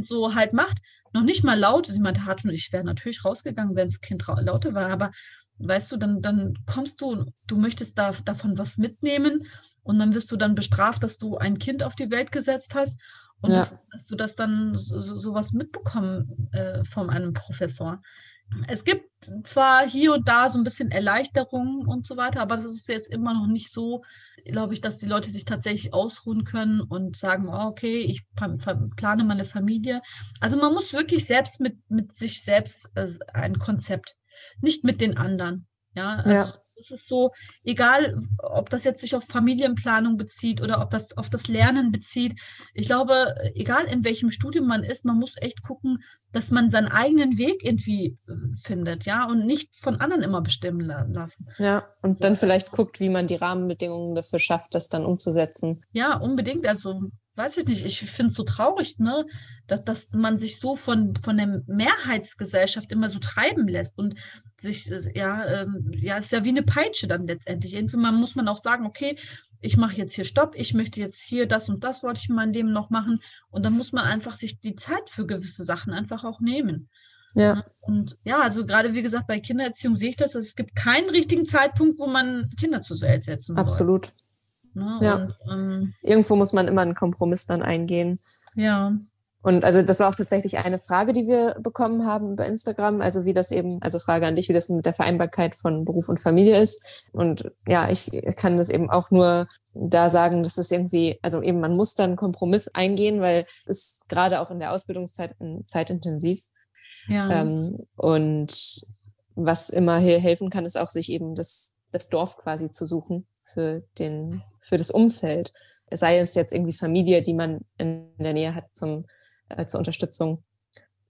so halt macht, noch nicht mal laut, sie meinte, hart schon, ich wäre natürlich rausgegangen, wenn das Kind lauter war, aber weißt du, dann, dann kommst du, du möchtest da, davon was mitnehmen. Und dann wirst du dann bestraft, dass du ein Kind auf die Welt gesetzt hast und ja. dass, dass, du das dann so, sowas mitbekommen äh, von einem Professor. Es gibt zwar hier und da so ein bisschen Erleichterungen und so weiter, aber das ist jetzt immer noch nicht so, glaube ich, dass die Leute sich tatsächlich ausruhen können und sagen, oh, okay, ich plane meine Familie. Also man muss wirklich selbst mit, mit sich selbst äh, ein Konzept, nicht mit den anderen. Ja, also ja es ist so, egal, ob das jetzt sich auf Familienplanung bezieht oder ob das auf das Lernen bezieht. Ich glaube, egal in welchem Studium man ist, man muss echt gucken, dass man seinen eigenen Weg irgendwie äh, findet, ja, und nicht von anderen immer bestimmen lassen. Ja, und so. dann vielleicht guckt, wie man die Rahmenbedingungen dafür schafft, das dann umzusetzen. Ja, unbedingt. Also weiß ich nicht, ich finde es so traurig, ne, dass, dass man sich so von, von der Mehrheitsgesellschaft immer so treiben lässt und sich, äh, ja, ähm, ja, ist ja wie eine Peitsche dann letztendlich. Irgendwann muss man auch sagen, okay, ich mache jetzt hier Stopp, ich möchte jetzt hier das und das wollte ich in meinem Leben noch machen. Und dann muss man einfach sich die Zeit für gewisse Sachen einfach auch nehmen. Ja. Ne? Und ja, also gerade wie gesagt, bei Kindererziehung sehe ich das, es gibt keinen richtigen Zeitpunkt, wo man Kinder zur Welt setzen soll. Absolut. Ne? Ja. Und, ähm, Irgendwo muss man immer einen Kompromiss dann eingehen. Ja. Und also das war auch tatsächlich eine Frage, die wir bekommen haben bei Instagram, also wie das eben, also Frage an dich, wie das mit der Vereinbarkeit von Beruf und Familie ist. Und ja, ich kann das eben auch nur da sagen, dass es irgendwie, also eben man muss dann einen Kompromiss eingehen, weil es gerade auch in der Ausbildungszeit zeitintensiv. Ja. Ähm, und was immer hier helfen kann, ist auch sich eben das, das Dorf quasi zu suchen für den, für das Umfeld. Sei es jetzt irgendwie Familie, die man in der Nähe hat zum äh, zur Unterstützung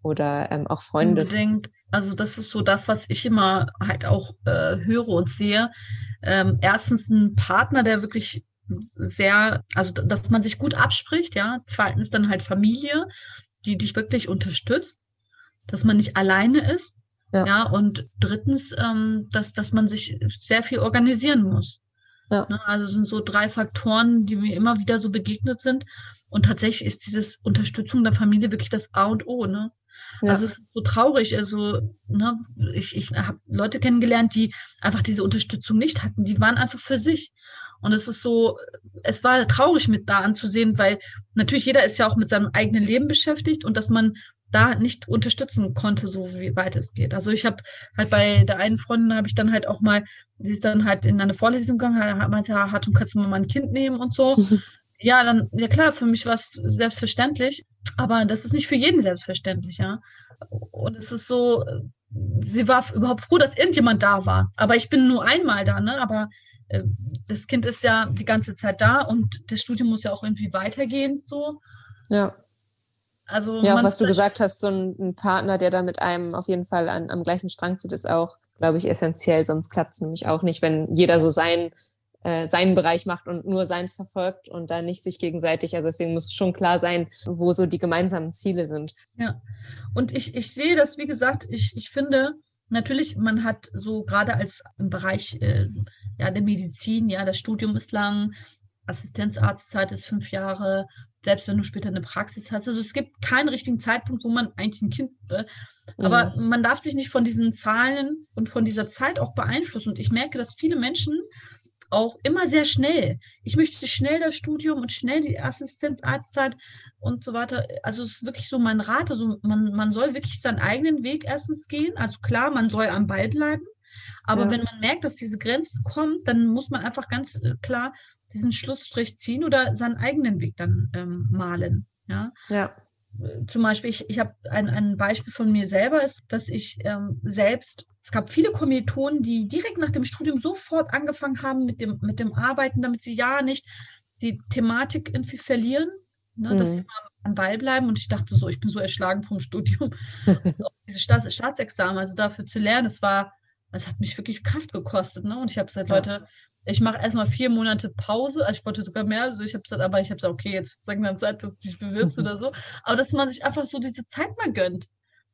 oder ähm, auch Freunde. Unbedingt. Also das ist so das, was ich immer halt auch äh, höre und sehe. Ähm, erstens ein Partner, der wirklich sehr, also dass man sich gut abspricht, ja. Zweitens dann halt Familie, die dich wirklich unterstützt, dass man nicht alleine ist. Ja. ja und drittens, ähm, dass, dass man sich sehr viel organisieren muss. Ja. Ne, also sind so drei Faktoren, die mir immer wieder so begegnet sind. Und tatsächlich ist dieses Unterstützung der Familie wirklich das A und O. Ne? Ja. Also es ist so traurig. Also, ne, ich, ich habe Leute kennengelernt, die einfach diese Unterstützung nicht hatten. Die waren einfach für sich. Und es ist so, es war traurig mit da anzusehen, weil natürlich jeder ist ja auch mit seinem eigenen Leben beschäftigt und dass man da nicht unterstützen konnte, so wie weit es geht. Also ich habe halt bei der einen Freundin habe ich dann halt auch mal, sie ist dann halt in eine Vorlesung gegangen, hat meinte, ja, Hartung, kannst du mal ein Kind nehmen und so. ja, dann, ja klar, für mich war es selbstverständlich, aber das ist nicht für jeden selbstverständlich, ja. Und es ist so, sie war überhaupt froh, dass irgendjemand da war. Aber ich bin nur einmal da, ne? Aber äh, das Kind ist ja die ganze Zeit da und das Studium muss ja auch irgendwie weitergehen, so. Ja. Also ja, auch was du gesagt hast, so ein, ein, Partner, der da mit einem auf jeden Fall an, am gleichen Strang zieht, ist auch, glaube ich, essentiell. Sonst klappt es nämlich auch nicht, wenn jeder so sein, äh, seinen Bereich macht und nur seins verfolgt und dann nicht sich gegenseitig. Also deswegen muss schon klar sein, wo so die gemeinsamen Ziele sind. Ja, und ich, ich sehe das, wie gesagt, ich, ich finde, natürlich, man hat so gerade als im Bereich äh, ja, der Medizin, ja, das Studium ist lang, Assistenzarztzeit ist fünf Jahre, selbst wenn du später eine Praxis hast. Also es gibt keinen richtigen Zeitpunkt, wo man eigentlich ein Kind, äh, aber mhm. man darf sich nicht von diesen Zahlen und von dieser Zeit auch beeinflussen. Und ich merke, dass viele Menschen auch immer sehr schnell. Ich möchte schnell das Studium und schnell die Assistenzarztzeit und so weiter. Also es ist wirklich so mein Rat. Also man, man soll wirklich seinen eigenen Weg erstens gehen. Also klar, man soll am Ball bleiben. Aber ja. wenn man merkt, dass diese Grenze kommt, dann muss man einfach ganz äh, klar diesen Schlussstrich ziehen oder seinen eigenen Weg dann ähm, malen. Ja. ja. Zum Beispiel, ich, ich habe ein, ein Beispiel von mir selber, ist, dass ich ähm, selbst, es gab viele Kommilitonen, die direkt nach dem Studium sofort angefangen haben mit dem, mit dem Arbeiten, damit sie ja nicht die Thematik irgendwie verlieren, ne, mhm. dass sie mal am Ball bleiben. Und ich dachte so, ich bin so erschlagen vom Studium. Diese Staats Staatsexamen, also dafür zu lernen, das war, das hat mich wirklich Kraft gekostet. Ne? Und ich habe seit ja. Leute, ich mache erstmal vier Monate Pause. Also ich wollte sogar mehr, also ich habe gesagt, aber ich habe gesagt, okay, jetzt sagen wir Zeit, dass du dich bewirbst oder so. Aber dass man sich einfach so diese Zeit mal gönnt.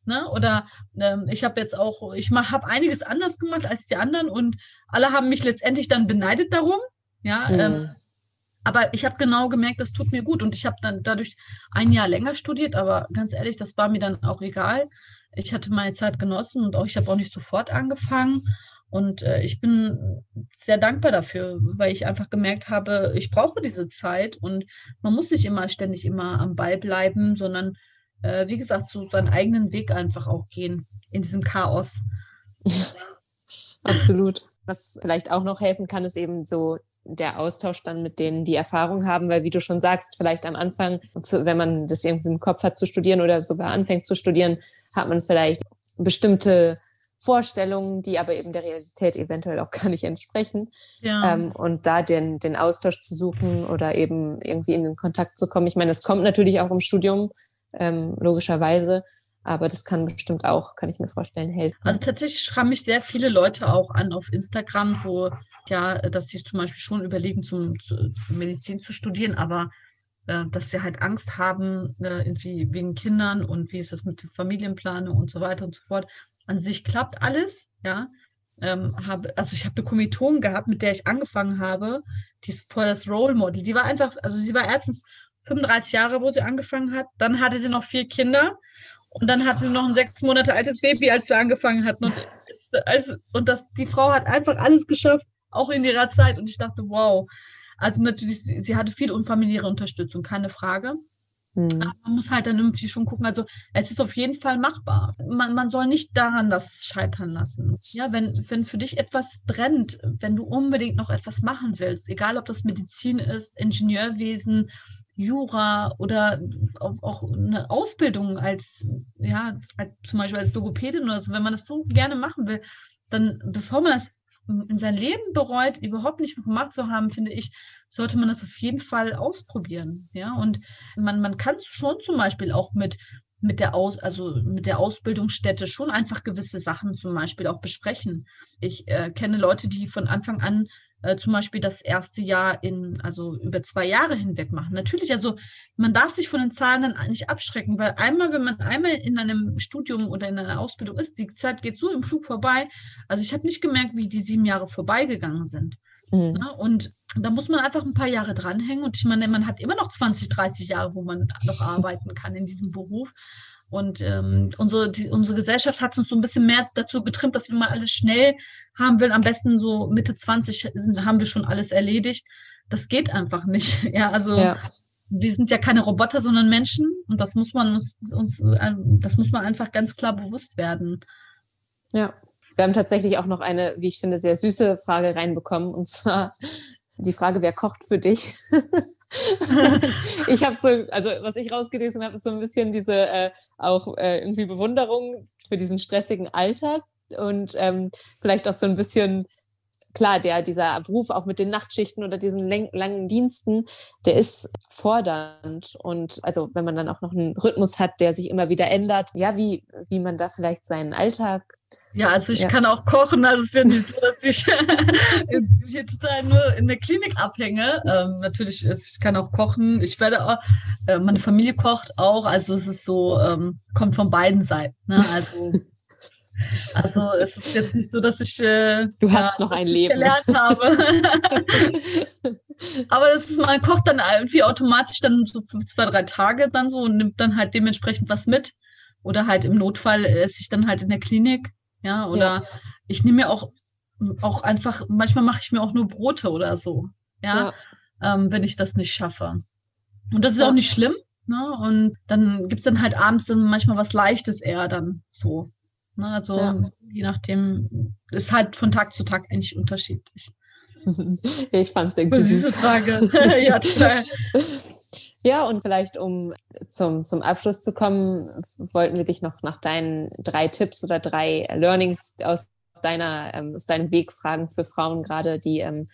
Ne? Oder ähm, ich habe jetzt auch, ich habe einiges anders gemacht als die anderen und alle haben mich letztendlich dann beneidet darum. Ja, mhm. ähm, aber ich habe genau gemerkt, das tut mir gut und ich habe dann dadurch ein Jahr länger studiert, aber ganz ehrlich, das war mir dann auch egal. Ich hatte meine Zeit genossen und auch ich habe auch nicht sofort angefangen und äh, ich bin sehr dankbar dafür, weil ich einfach gemerkt habe, ich brauche diese Zeit und man muss nicht immer ständig immer am Ball bleiben, sondern äh, wie gesagt, so seinen eigenen Weg einfach auch gehen in diesem Chaos. Absolut. Was vielleicht auch noch helfen kann, ist eben so der Austausch dann mit denen, die Erfahrung haben, weil wie du schon sagst, vielleicht am Anfang, wenn man das irgendwie im Kopf hat zu studieren oder sogar anfängt zu studieren, hat man vielleicht bestimmte Vorstellungen, die aber eben der Realität eventuell auch gar nicht entsprechen. Ja. Ähm, und da den, den Austausch zu suchen oder eben irgendwie in den Kontakt zu kommen. Ich meine, das kommt natürlich auch im Studium, ähm, logischerweise. Aber das kann bestimmt auch, kann ich mir vorstellen, helfen. Also tatsächlich schreiben mich sehr viele Leute auch an auf Instagram, so, ja, dass sie zum Beispiel schon überlegen, zum, zu, Medizin zu studieren, aber äh, dass sie halt Angst haben, äh, irgendwie wegen Kindern und wie ist das mit der Familienplanung und so weiter und so fort an sich klappt alles, ja. Ähm, habe, also ich habe eine Kommilitonin gehabt, mit der ich angefangen habe, die ist voll das Role Model. Die war einfach, also sie war erstens 35 Jahre, wo sie angefangen hat, dann hatte sie noch vier Kinder und dann hatte sie noch ein sechs Monate altes Baby, als wir angefangen hatten. Und, also, und das, die Frau hat einfach alles geschafft, auch in ihrer Zeit. Und ich dachte, wow. Also natürlich, sie hatte viel unfamiliäre Unterstützung, keine Frage. Mhm. Man muss halt dann irgendwie schon gucken, also es ist auf jeden Fall machbar. Man, man soll nicht daran das scheitern lassen. Ja, wenn, wenn für dich etwas brennt, wenn du unbedingt noch etwas machen willst, egal ob das Medizin ist, Ingenieurwesen, Jura oder auch, eine Ausbildung als, ja, als, zum Beispiel als Logopädin oder so, wenn man das so gerne machen will, dann bevor man das in sein Leben bereut, überhaupt nicht gemacht zu haben, finde ich, sollte man das auf jeden Fall ausprobieren. Ja, und man, man kann schon zum Beispiel auch mit, mit der Aus, also mit der Ausbildungsstätte schon einfach gewisse Sachen zum Beispiel auch besprechen. Ich äh, kenne Leute, die von Anfang an äh, zum Beispiel das erste Jahr in, also über zwei Jahre hinweg machen. Natürlich, also man darf sich von den Zahlen dann nicht abschrecken, weil einmal, wenn man einmal in einem Studium oder in einer Ausbildung ist, die Zeit geht so im Flug vorbei. Also ich habe nicht gemerkt, wie die sieben Jahre vorbeigegangen sind. Mhm. Ja, und da muss man einfach ein paar Jahre dranhängen. Und ich meine, man hat immer noch 20, 30 Jahre, wo man noch arbeiten kann in diesem Beruf. Und ähm, unsere, die, unsere Gesellschaft hat uns so ein bisschen mehr dazu getrimmt, dass wir mal alles schnell haben will. Am besten so Mitte 20 sind, haben wir schon alles erledigt. Das geht einfach nicht. Ja, also ja. wir sind ja keine Roboter, sondern Menschen. Und das muss man uns, uns äh, das muss man einfach ganz klar bewusst werden. Ja. Wir haben tatsächlich auch noch eine, wie ich finde, sehr süße Frage reinbekommen. Und zwar, die Frage, wer kocht für dich? ich habe so, also was ich rausgelesen habe, ist so ein bisschen diese äh, auch äh, irgendwie Bewunderung für diesen stressigen Alltag und ähm, vielleicht auch so ein bisschen klar, der dieser Beruf auch mit den Nachtschichten oder diesen langen Diensten, der ist fordernd und also wenn man dann auch noch einen Rhythmus hat, der sich immer wieder ändert, ja, wie wie man da vielleicht seinen Alltag ja, also ich ja. kann auch kochen. Also es ist ja nicht so, dass ich hier total nur in der Klinik abhänge. Ähm, natürlich, ich kann auch kochen. Ich werde auch, äh, meine Familie kocht auch. Also es ist so, ähm, kommt von beiden Seiten. Ne? Also, also es ist jetzt nicht so, dass ich äh, du hast ja, noch ein Leben gelernt habe. Aber das ist, man kocht dann irgendwie automatisch dann so für zwei, drei Tage dann so und nimmt dann halt dementsprechend was mit. Oder halt im Notfall esse ich dann halt in der Klinik. Ja, oder ja. ich nehme mir auch, auch einfach, manchmal mache ich mir auch nur Brote oder so. Ja, ja. Ähm, wenn ich das nicht schaffe. Und das ist auch nicht schlimm. Ne? Und dann gibt es dann halt abends dann manchmal was Leichtes eher dann so. Ne? Also je nachdem, ist halt von Tag zu Tag eigentlich unterschiedlich. ich fand es irgendwie süß. Frage. ja, total. Ja, und vielleicht um zum, zum Abschluss zu kommen, wollten wir dich noch nach deinen drei Tipps oder drei Learnings aus deiner, ähm, aus deinem Weg fragen für Frauen gerade, die ähm,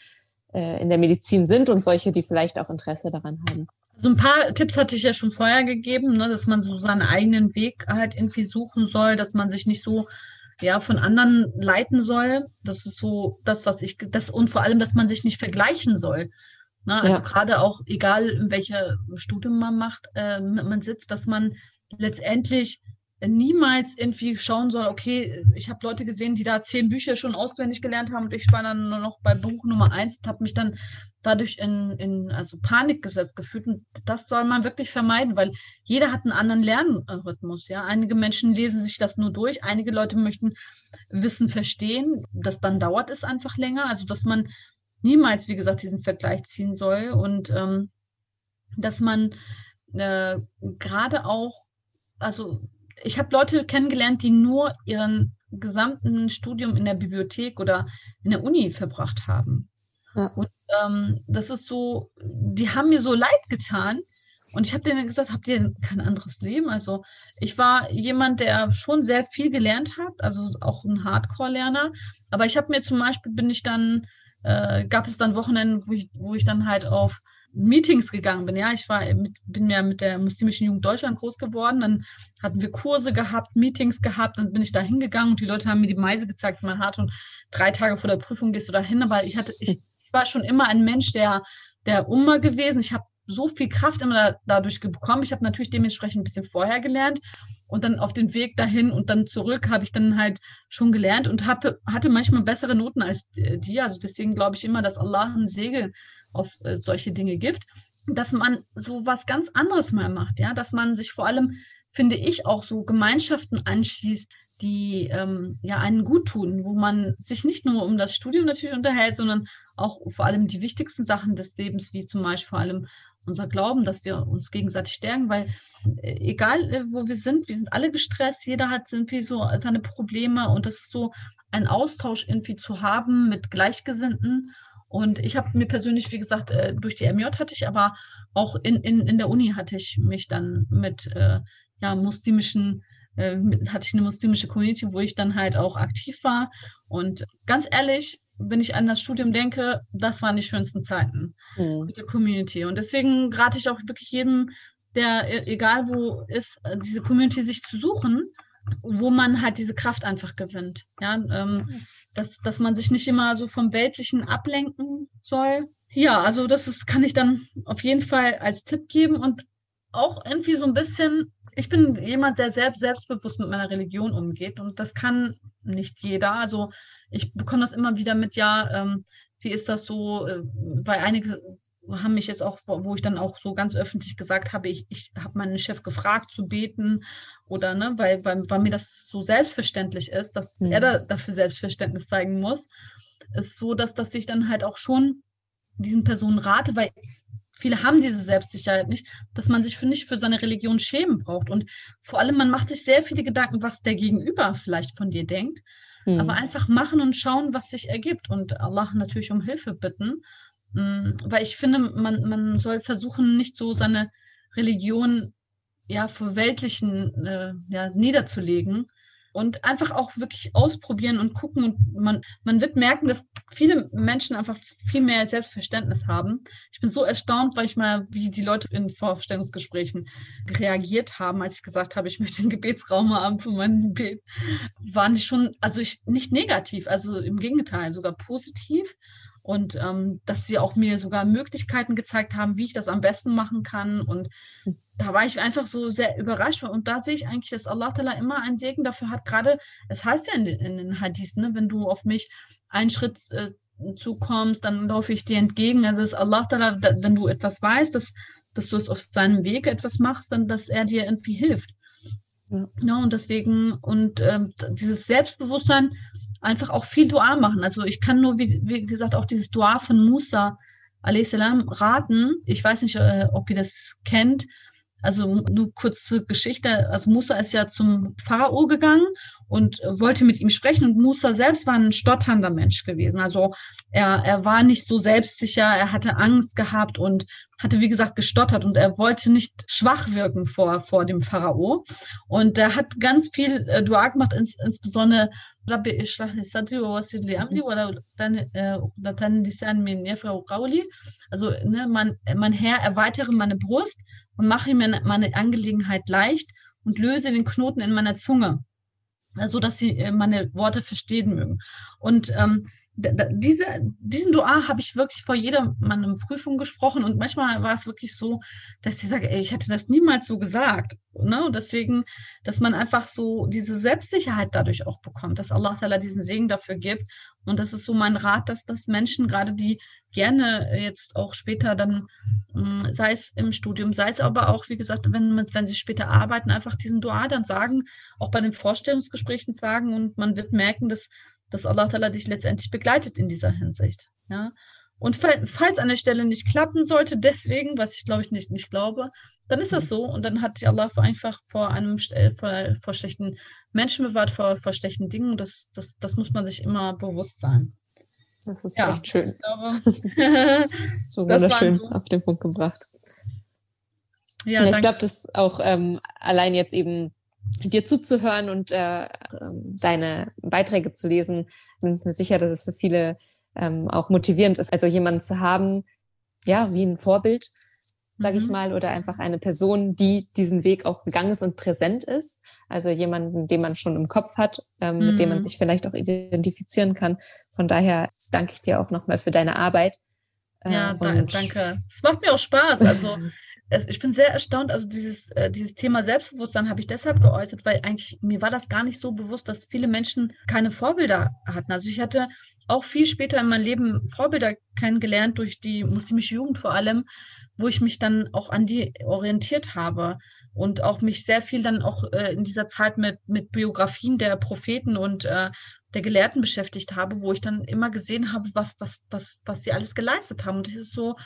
äh, in der Medizin sind und solche, die vielleicht auch Interesse daran haben. So ein paar Tipps hatte ich ja schon vorher gegeben, ne, dass man so seinen eigenen Weg halt irgendwie suchen soll, dass man sich nicht so ja von anderen leiten soll. Das ist so das, was ich das und vor allem, dass man sich nicht vergleichen soll. Ne? Also ja. gerade auch, egal in welcher Studium man macht, äh, man sitzt, dass man letztendlich niemals irgendwie schauen soll, okay, ich habe Leute gesehen, die da zehn Bücher schon auswendig gelernt haben und ich war dann nur noch bei Buch Nummer eins und habe mich dann dadurch in, in also Panik gesetzt gefühlt. Und das soll man wirklich vermeiden, weil jeder hat einen anderen Lernrhythmus. Ja, einige Menschen lesen sich das nur durch, einige Leute möchten Wissen verstehen. Das dann dauert es einfach länger. Also dass man niemals, wie gesagt, diesen Vergleich ziehen soll und ähm, dass man äh, gerade auch, also ich habe Leute kennengelernt, die nur ihren gesamten Studium in der Bibliothek oder in der Uni verbracht haben. Ja. Und ähm, das ist so, die haben mir so leid getan. Und ich habe denen gesagt, habt ihr kein anderes Leben? Also ich war jemand, der schon sehr viel gelernt hat, also auch ein Hardcore-Lerner. Aber ich habe mir zum Beispiel, bin ich dann äh, gab es dann Wochenenden, wo ich, wo ich dann halt auf Meetings gegangen bin. Ja, ich war mit, bin ja mit der muslimischen Jugend Deutschland groß geworden. Dann hatten wir Kurse gehabt, Meetings gehabt. Dann bin ich da hingegangen und die Leute haben mir die Meise gezeigt, man hat und drei Tage vor der Prüfung gehst du da hin. Aber ich hatte, ich, ich war schon immer ein Mensch, der, der Umma gewesen. Ich habe so viel Kraft immer da, dadurch bekommen. Ich habe natürlich dementsprechend ein bisschen vorher gelernt und dann auf den Weg dahin und dann zurück habe ich dann halt schon gelernt und hab, hatte manchmal bessere Noten als die. Also deswegen glaube ich immer, dass Allah einen Segel auf äh, solche Dinge gibt, dass man so was ganz anderes mal macht, ja, dass man sich vor allem finde ich, auch so Gemeinschaften anschließt, die ähm, ja einen gut tun, wo man sich nicht nur um das Studium natürlich unterhält, sondern auch vor allem die wichtigsten Sachen des Lebens, wie zum Beispiel vor allem unser Glauben, dass wir uns gegenseitig stärken, weil äh, egal äh, wo wir sind, wir sind alle gestresst, jeder hat irgendwie so seine Probleme und das ist so ein Austausch irgendwie zu haben mit Gleichgesinnten. Und ich habe mir persönlich, wie gesagt, äh, durch die MJ hatte ich, aber auch in, in, in der Uni hatte ich mich dann mit äh, ja, muslimischen, äh, hatte ich eine muslimische Community, wo ich dann halt auch aktiv war. Und ganz ehrlich, wenn ich an das Studium denke, das waren die schönsten Zeiten mhm. mit der Community. Und deswegen rate ich auch wirklich jedem, der, e, egal wo ist, äh, diese Community sich zu suchen, wo man halt diese Kraft einfach gewinnt. Ja, ähm, dass, dass man sich nicht immer so vom Weltlichen ablenken soll. Ja, also das ist, kann ich dann auf jeden Fall als Tipp geben und auch irgendwie so ein bisschen ich bin jemand, der selbst selbstbewusst mit meiner Religion umgeht und das kann nicht jeder. Also ich bekomme das immer wieder mit, ja, ähm, wie ist das so, äh, weil einige haben mich jetzt auch, wo ich dann auch so ganz öffentlich gesagt habe, ich, ich habe meinen Chef gefragt zu beten oder ne, weil, weil, weil mir das so selbstverständlich ist, dass mhm. er da, dafür Selbstverständnis zeigen muss, ist so, dass, dass ich dann halt auch schon diesen Personen rate, weil viele haben diese Selbstsicherheit nicht, dass man sich für nicht für seine Religion schämen braucht. Und vor allem, man macht sich sehr viele Gedanken, was der Gegenüber vielleicht von dir denkt. Mhm. Aber einfach machen und schauen, was sich ergibt. Und Allah natürlich um Hilfe bitten. Mm, weil ich finde, man, man soll versuchen, nicht so seine Religion ja für weltlichen äh, ja, niederzulegen und einfach auch wirklich ausprobieren und gucken und man, man wird merken, dass viele Menschen einfach viel mehr Selbstverständnis haben. Ich bin so erstaunt, weil ich mal, wie die Leute in Vorstellungsgesprächen reagiert haben, als ich gesagt habe, ich möchte einen Gebetsraum haben für mein Gebet, waren die schon, also ich nicht negativ, also im Gegenteil, sogar positiv und ähm, dass sie auch mir sogar Möglichkeiten gezeigt haben, wie ich das am besten machen kann. Und da war ich einfach so sehr überrascht. Und da sehe ich eigentlich, dass Allah Ta'ala immer einen Segen dafür hat. Gerade, es heißt ja in den, in den Hadith, ne, wenn du auf mich einen Schritt äh, zukommst, dann laufe ich dir entgegen. Also ist Allah Ta'ala, wenn du etwas weißt, dass, dass du es auf seinem Weg etwas machst, dann dass er dir irgendwie hilft. Ja. ja und deswegen, und ähm, dieses Selbstbewusstsein, einfach auch viel Dua machen. Also ich kann nur, wie, wie gesagt, auch dieses Dua von Musa a.s. raten. Ich weiß nicht, äh, ob ihr das kennt. Also nur kurze Geschichte. Also Musa ist ja zum Pharao gegangen und äh, wollte mit ihm sprechen. Und Musa selbst war ein stotternder Mensch gewesen. Also er, er war nicht so selbstsicher, er hatte Angst gehabt und hatte, wie gesagt, gestottert und er wollte nicht schwach wirken vor, vor dem Pharao. Und er hat ganz viel äh, Dua gemacht, ins, insbesondere äh, Also, ne, mein, mein Herr, erweitere meine Brust und mache mir meine Angelegenheit leicht und löse den Knoten in meiner Zunge, so also, dass sie äh, meine Worte verstehen mögen. Und ähm, diese, diesen Dua habe ich wirklich vor jeder meiner Prüfung gesprochen und manchmal war es wirklich so, dass ich sage, ich hätte das niemals so gesagt. Ne? Und deswegen, dass man einfach so diese Selbstsicherheit dadurch auch bekommt, dass Allah diesen Segen dafür gibt. Und das ist so mein Rat, dass das Menschen, gerade die gerne jetzt auch später dann, hm, sei es im Studium, sei es aber auch, wie gesagt, wenn, man, wenn sie später arbeiten, einfach diesen Dua dann sagen, auch bei den Vorstellungsgesprächen sagen und man wird merken, dass dass Allah Ta'ala dich letztendlich begleitet in dieser Hinsicht. Ja? Und falls eine Stelle nicht klappen sollte, deswegen, was ich glaube ich nicht, nicht glaube, dann ist das so und dann hat dich Allah einfach vor einem äh, vor, vor schlechten Menschen bewahrt, vor, vor schlechten Dingen. Das, das, das muss man sich immer bewusst sein. Das ist ja, echt schön. Ich glaube, so wunderschön so. auf den Punkt gebracht. Ja, ja ich glaube, dass auch ähm, allein jetzt eben dir zuzuhören und äh, ähm, deine Beiträge zu lesen, bin mir sicher, dass es für viele ähm, auch motivierend ist, also jemanden zu haben, ja, wie ein Vorbild, sage mhm. ich mal, oder einfach eine Person, die diesen Weg auch gegangen ist und präsent ist. Also jemanden, den man schon im Kopf hat, ähm, mhm. mit dem man mhm. sich vielleicht auch identifizieren kann. Von daher danke ich dir auch nochmal für deine Arbeit. Ja, äh, danke. Es macht mir auch Spaß. Also ich bin sehr erstaunt, also dieses, äh, dieses Thema Selbstbewusstsein habe ich deshalb geäußert, weil eigentlich mir war das gar nicht so bewusst, dass viele Menschen keine Vorbilder hatten. Also ich hatte auch viel später in meinem Leben Vorbilder kennengelernt, durch die muslimische Jugend vor allem, wo ich mich dann auch an die orientiert habe und auch mich sehr viel dann auch äh, in dieser Zeit mit, mit Biografien der Propheten und äh, der Gelehrten beschäftigt habe, wo ich dann immer gesehen habe, was, was, was, was sie alles geleistet haben. Und das ist so,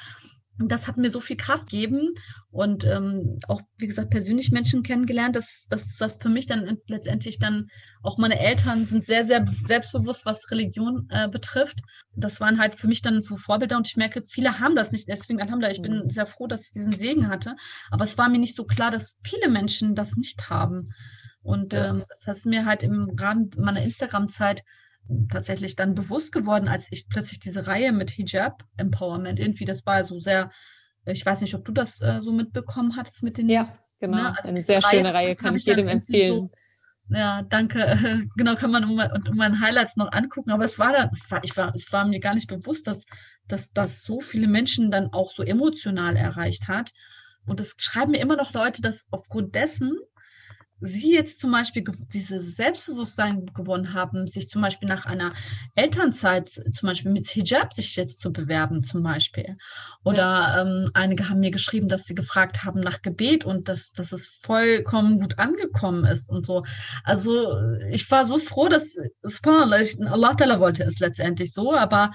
das hat mir so viel Kraft gegeben und ähm, auch, wie gesagt, persönlich Menschen kennengelernt, dass, dass das für mich dann letztendlich dann auch meine Eltern sind sehr, sehr selbstbewusst, was Religion äh, betrifft. Das waren halt für mich dann so Vorbilder und ich merke, viele haben das nicht. Deswegen, Alhamdulillah, ich bin mhm. sehr froh, dass ich diesen Segen hatte. Aber es war mir nicht so klar, dass viele Menschen das nicht haben. Und ähm, das hat mir halt im Rahmen meiner Instagram-Zeit tatsächlich dann bewusst geworden, als ich plötzlich diese Reihe mit Hijab Empowerment irgendwie, das war so sehr, ich weiß nicht, ob du das äh, so mitbekommen hattest mit den. Ja, genau. Ne? Also Eine sehr Reihe, schöne Reihe, kann ich jedem empfehlen. So, ja, danke. Genau, kann man um, um meine Highlights noch angucken. Aber es war dann, es war, ich war, es war mir gar nicht bewusst, dass, dass das so viele Menschen dann auch so emotional erreicht hat. Und es schreiben mir immer noch Leute, dass aufgrund dessen Sie jetzt zum Beispiel dieses Selbstbewusstsein gewonnen haben, sich zum Beispiel nach einer Elternzeit zum Beispiel mit Hijab sich jetzt zu bewerben zum Beispiel. Oder ja. ähm, einige haben mir geschrieben, dass sie gefragt haben nach Gebet und dass, dass es vollkommen gut angekommen ist und so. Also ich war so froh, dass Allah wollte es letztendlich so, aber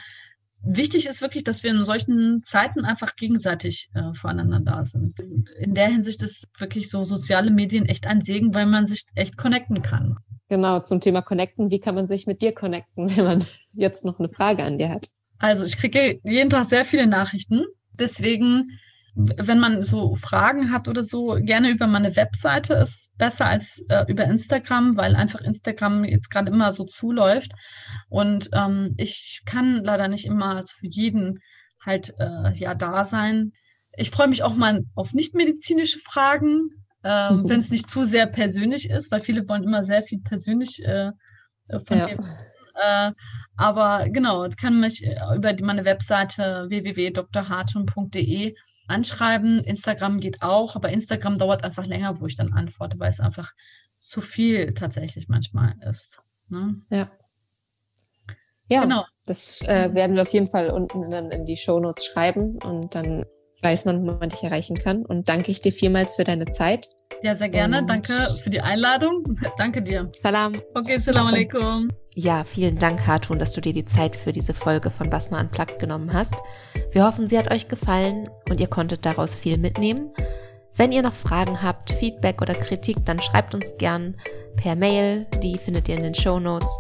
wichtig ist wirklich, dass wir in solchen Zeiten einfach gegenseitig äh, voreinander da sind. In der Hinsicht ist wirklich so soziale Medien echt ein Segen, weil man sich echt connecten kann. Genau, zum Thema Connecten. Wie kann man sich mit dir connecten, wenn man jetzt noch eine Frage an dir hat? Also ich kriege jeden Tag sehr viele Nachrichten. Deswegen wenn man so Fragen hat oder so, gerne über meine Webseite ist besser als äh, über Instagram, weil einfach Instagram jetzt gerade immer so zuläuft. Und ähm, ich kann leider nicht immer für jeden halt äh, ja da sein. Ich freue mich auch mal auf nichtmedizinische Fragen, äh, wenn es nicht zu sehr persönlich ist, weil viele wollen immer sehr viel persönlich äh, äh von ja. dem. Äh, aber genau, kann mich über die, meine Webseite www.drhartung.de anschreiben. Instagram geht auch, aber Instagram dauert einfach länger, wo ich dann antworte, weil es einfach zu viel tatsächlich manchmal ist. Ne? Ja. Ja, genau. das äh, werden wir auf jeden Fall unten dann in die Shownotes schreiben und dann weiß man, wo man dich erreichen kann. Und danke ich dir vielmals für deine Zeit. Ja, sehr gerne. Und danke für die Einladung. danke dir. Salam. Okay, salam alaikum. Ja, vielen Dank, Hartun, dass du dir die Zeit für diese Folge von Basma Unplugged genommen hast. Wir hoffen, sie hat euch gefallen und ihr konntet daraus viel mitnehmen. Wenn ihr noch Fragen habt, Feedback oder Kritik, dann schreibt uns gern per Mail, die findet ihr in den Show Notes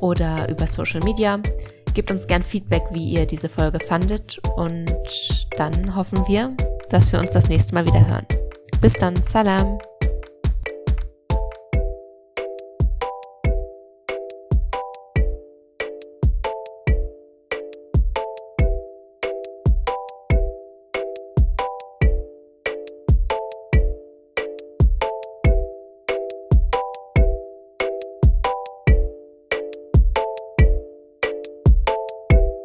oder über Social Media. Gebt uns gern Feedback, wie ihr diese Folge fandet und dann hoffen wir, dass wir uns das nächste Mal wieder hören. Bis dann, Salam!